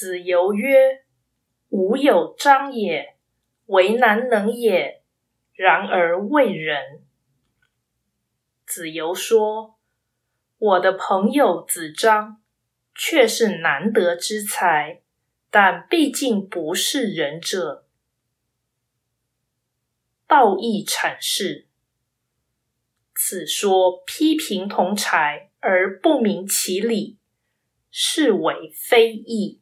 子游曰吾有章也为难能也然而为人子游说我的朋友子张却是难得之才但毕竟不是仁者。道义阐释此说批评同才而不明其理是为非议。